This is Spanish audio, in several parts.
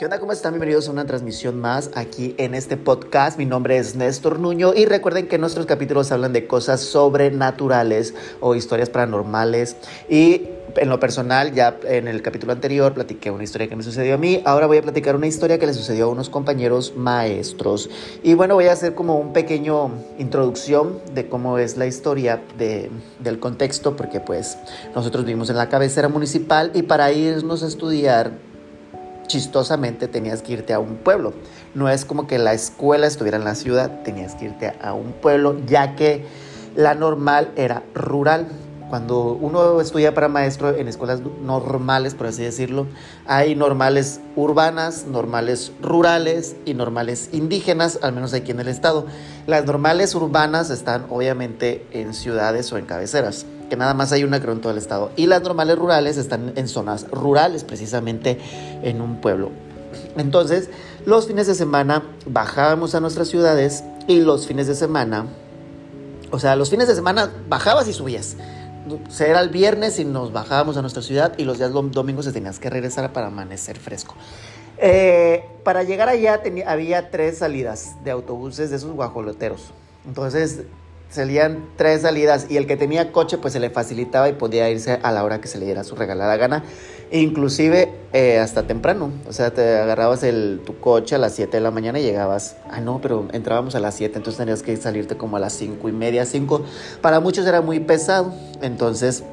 ¿Qué onda? ¿Cómo están? Bienvenidos a una transmisión más aquí en este podcast. Mi nombre es Néstor Nuño y recuerden que nuestros capítulos hablan de cosas sobrenaturales o historias paranormales. Y en lo personal, ya en el capítulo anterior platiqué una historia que me sucedió a mí. Ahora voy a platicar una historia que le sucedió a unos compañeros maestros. Y bueno, voy a hacer como un pequeño introducción de cómo es la historia de, del contexto, porque pues nosotros vivimos en la cabecera municipal y para irnos a estudiar chistosamente tenías que irte a un pueblo. No es como que la escuela estuviera en la ciudad, tenías que irte a un pueblo, ya que la normal era rural. Cuando uno estudia para maestro en escuelas normales, por así decirlo, hay normales urbanas, normales rurales y normales indígenas, al menos aquí en el estado. Las normales urbanas están obviamente en ciudades o en cabeceras que nada más hay una creo en todo el estado. Y las normales rurales están en zonas rurales, precisamente en un pueblo. Entonces, los fines de semana bajábamos a nuestras ciudades y los fines de semana, o sea, los fines de semana bajabas y subías. Era el viernes y nos bajábamos a nuestra ciudad y los días domingos tenías que regresar para amanecer fresco. Eh, para llegar allá tenía, había tres salidas de autobuses de esos guajoloteros. Entonces salían tres salidas y el que tenía coche pues se le facilitaba y podía irse a la hora que se le diera su regalada gana, inclusive eh, hasta temprano, o sea, te agarrabas el, tu coche a las 7 de la mañana y llegabas, ah no, pero entrábamos a las 7, entonces tenías que salirte como a las 5 y media, 5, para muchos era muy pesado, entonces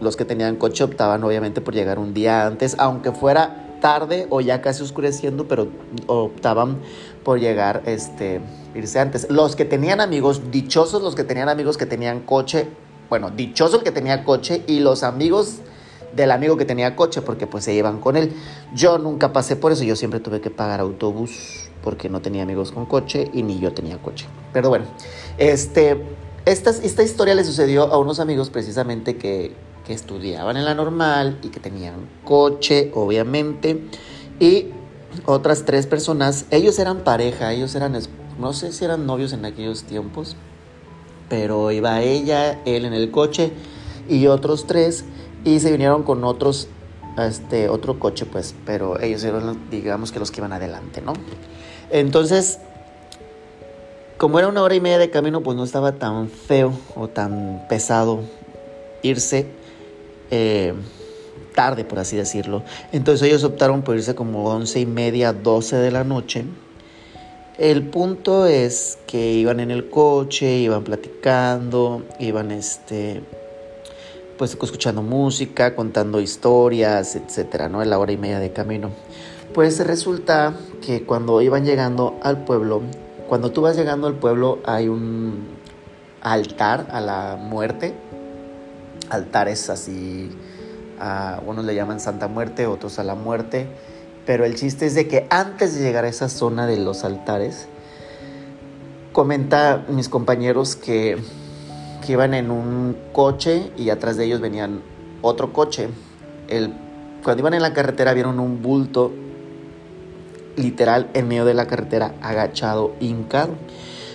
los que tenían coche optaban obviamente por llegar un día antes, aunque fuera tarde o ya casi oscureciendo, pero optaban por llegar, este, irse antes. Los que tenían amigos, dichosos los que tenían amigos que tenían coche, bueno, dichoso el que tenía coche y los amigos del amigo que tenía coche, porque pues se iban con él. Yo nunca pasé por eso, yo siempre tuve que pagar autobús porque no tenía amigos con coche y ni yo tenía coche. Pero bueno, este, esta, esta historia le sucedió a unos amigos precisamente que, que estudiaban en la normal y que tenían coche, obviamente, y otras tres personas, ellos eran pareja, ellos eran, no sé si eran novios en aquellos tiempos, pero iba ella, él en el coche y otros tres, y se vinieron con otros, este, otro coche, pues, pero ellos eran, digamos que los que iban adelante, ¿no? Entonces, como era una hora y media de camino, pues no estaba tan feo o tan pesado irse eh, tarde, por así decirlo. Entonces ellos optaron por irse como once y media, 12 de la noche. El punto es que iban en el coche, iban platicando, iban este, pues escuchando música, contando historias, etcétera, ¿no? En la hora y media de camino. Pues resulta que cuando iban llegando al pueblo, cuando tú vas llegando al pueblo hay un altar a la muerte altares así, a, unos le llaman Santa Muerte, otros a la muerte, pero el chiste es de que antes de llegar a esa zona de los altares, comenta mis compañeros que, que iban en un coche y atrás de ellos venían otro coche. El, cuando iban en la carretera vieron un bulto literal en medio de la carretera agachado, hincado.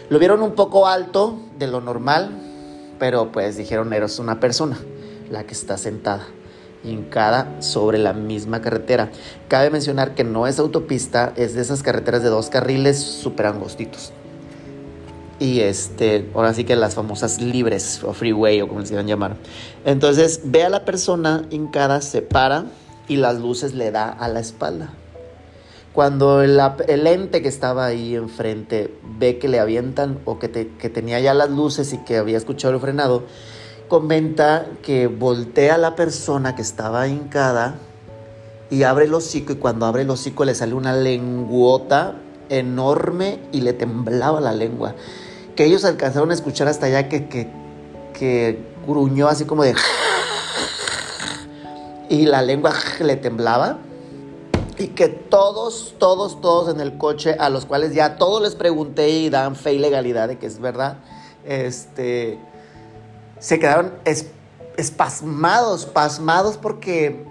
Lo vieron un poco alto de lo normal, pero pues dijeron, eres una persona, la que está sentada, hincada sobre la misma carretera. Cabe mencionar que no es autopista, es de esas carreteras de dos carriles súper angostitos. Y este, ahora sí que las famosas libres o freeway o como se quieran llamar. Entonces ve a la persona hincada, se para y las luces le da a la espalda. Cuando el, ente que estaba ahí enfrente ve que le avientan o que, tenía ya las luces y que había escuchado el frenado, comenta que voltea a la persona que estaba hincada y abre el hocico y cuando abre el hocico le sale una lenguota enorme y le temblaba la lengua. Que ellos alcanzaron a escuchar hasta allá que, que gruñó así como de... Y la lengua le temblaba y que todos, todos, todos en el coche, a los cuales ya todos les pregunté y dan fe y legalidad de que es verdad, este, se quedaron espasmados, pasmados porque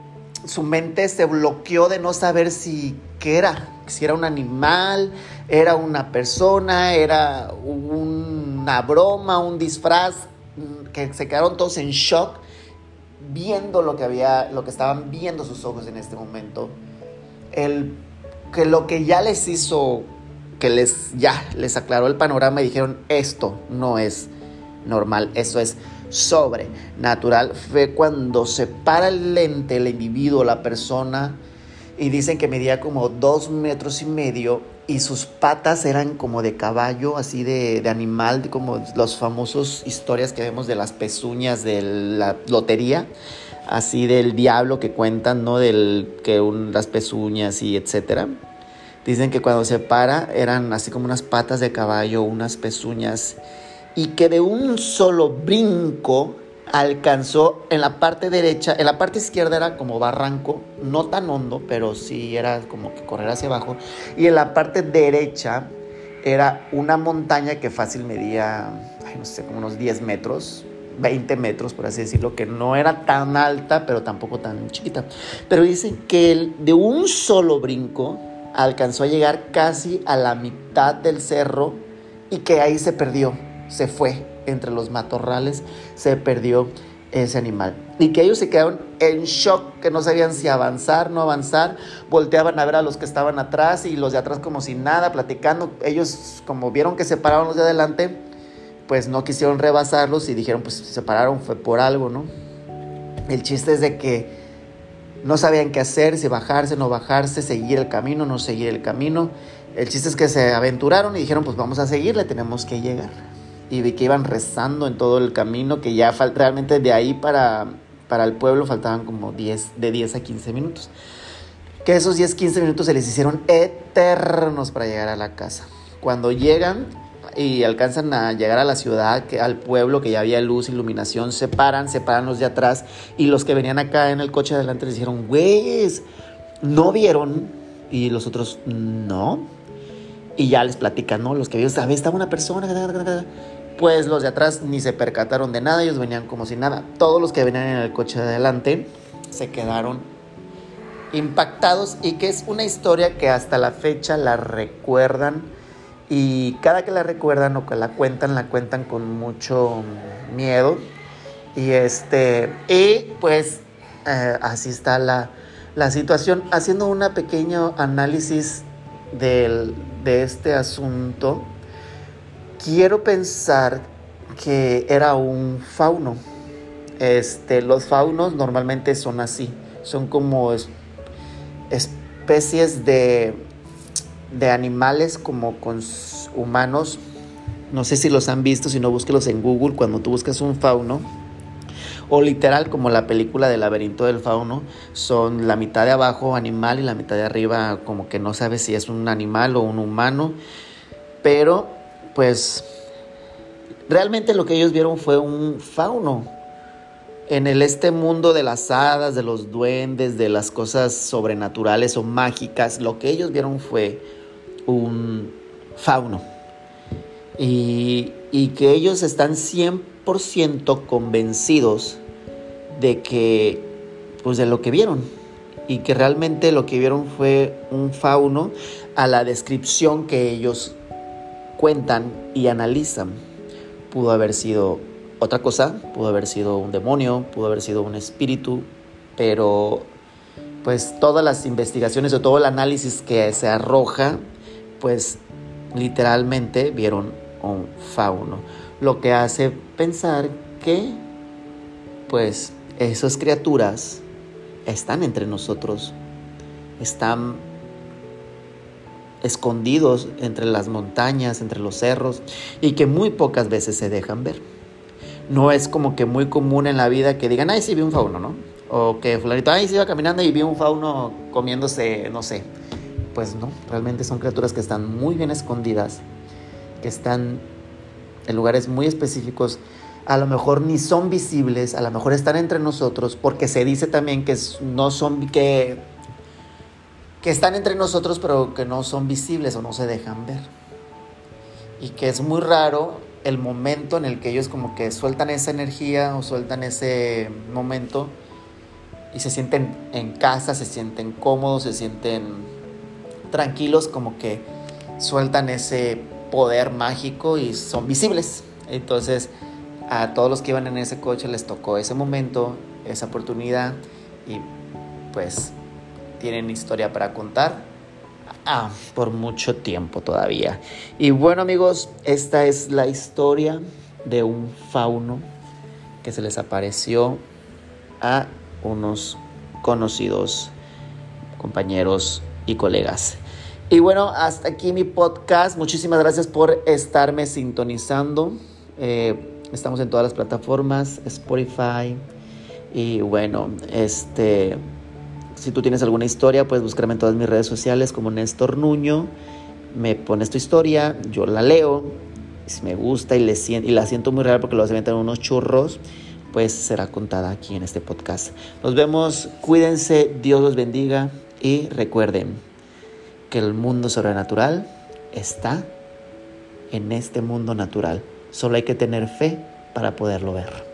su mente se bloqueó de no saber si qué era, si era un animal, era una persona, era una broma, un disfraz, que se quedaron todos en shock viendo lo que había, lo que estaban viendo sus ojos en este momento el que lo que ya les hizo, que les ya les aclaró el panorama y dijeron esto no es normal, eso es sobrenatural, fue cuando se para el lente, el individuo, la persona, y dicen que medía como dos metros y medio y sus patas eran como de caballo, así de, de animal, como los famosos historias que vemos de las pezuñas de la lotería así del diablo que cuentan, ¿no? Del que un, las pezuñas y etcétera. Dicen que cuando se para eran así como unas patas de caballo, unas pezuñas, y que de un solo brinco alcanzó en la parte derecha, en la parte izquierda era como barranco, no tan hondo, pero sí era como que correr hacia abajo, y en la parte derecha era una montaña que fácil medía, no sé, como unos 10 metros, 20 metros, por así decirlo, que no era tan alta, pero tampoco tan chiquita. Pero dicen que él de un solo brinco alcanzó a llegar casi a la mitad del cerro y que ahí se perdió, se fue entre los matorrales, se perdió ese animal. Y que ellos se quedaron en shock, que no sabían si avanzar, no avanzar, volteaban a ver a los que estaban atrás y los de atrás como si nada, platicando. Ellos como vieron que se pararon los de adelante, pues no quisieron rebasarlos y dijeron, pues se separaron, fue por algo, ¿no? El chiste es de que no sabían qué hacer, si bajarse, no bajarse, seguir el camino, no seguir el camino. El chiste es que se aventuraron y dijeron, pues vamos a seguirle, tenemos que llegar. Y vi que iban rezando en todo el camino, que ya realmente de ahí para, para el pueblo faltaban como 10, de 10 a 15 minutos. Que esos 10, 15 minutos se les hicieron eternos para llegar a la casa. Cuando llegan, y alcanzan a llegar a la ciudad, al pueblo, que ya había luz, iluminación, se paran, se paran los de atrás y los que venían acá en el coche adelante les dijeron, güeyes, ¿no vieron? Y los otros, no. Y ya les platican, ¿no? Los que vieron, ¿sabes? Estaba una persona. Pues los de atrás ni se percataron de nada, ellos venían como si nada. Todos los que venían en el coche de adelante se quedaron impactados y que es una historia que hasta la fecha la recuerdan y cada que la recuerdan o que la cuentan, la cuentan con mucho miedo. Y este, y pues eh, así está la, situación. Haciendo un pequeño análisis de este asunto, quiero pensar que era un fauno. Este, los faunos normalmente son así, son como especies de de animales como con humanos. No sé si los han visto, si no búsquelos en Google cuando tú buscas un fauno. O literal como la película del laberinto del fauno, son la mitad de abajo animal y la mitad de arriba como que no sabes si es un animal o un humano. Pero pues realmente lo que ellos vieron fue un fauno, en el este mundo de las hadas, de los duendes, de las cosas sobrenaturales o mágicas, lo que ellos vieron fue un fauno. Y, que ellos están 100% convencidos de que, pues de lo que vieron. Y que realmente lo que vieron fue un fauno a la descripción que ellos cuentan y analizan. Pudo haber sido otra cosa, pudo haber sido un demonio, pudo haber sido un espíritu, pero pues todas las investigaciones o todo el análisis que se arroja pues literalmente vieron un fauno, lo que hace pensar que pues esas criaturas están entre nosotros, están escondidos entre las montañas, entre los cerros y que muy pocas veces se dejan ver. No es como que muy común en la vida que digan, ay, sí vi un fauno, ¿no? O que fulanito, ay, sí iba caminando y vi un fauno comiéndose, no sé, pues no, realmente son criaturas que están muy bien escondidas, que están en lugares muy específicos, a lo mejor ni son visibles, a lo mejor están entre nosotros, porque se dice también que no son que que están entre nosotros pero que no son visibles o no se dejan ver. Y que es muy raro el momento en el que ellos como que sueltan esa energía o sueltan ese momento y se sienten en casa, se sienten cómodos, se sienten tranquilos como que sueltan ese poder mágico y son visibles. Entonces a todos los que iban en ese coche les tocó ese momento, esa oportunidad y pues tienen historia para contar. ah, por mucho tiempo todavía. Y bueno amigos, esta es la historia de un fauno que se les apareció a unos conocidos compañeros y colegas. Y bueno, hasta aquí mi podcast. Muchísimas gracias por estarme sintonizando. Eh, estamos en todas las plataformas, Spotify. Y bueno, este, si tú tienes alguna historia, puedes buscarme en todas mis redes sociales como Néstor Nuño. Me pones tu historia, yo la leo. Si me gusta y, le, y la siento muy real porque lo vas a meter unos churros, pues será contada aquí en este podcast. Nos vemos, cuídense, Dios los bendiga y recuerden que el mundo sobrenatural está en este mundo natural. Solo hay que tener fe para poderlo ver.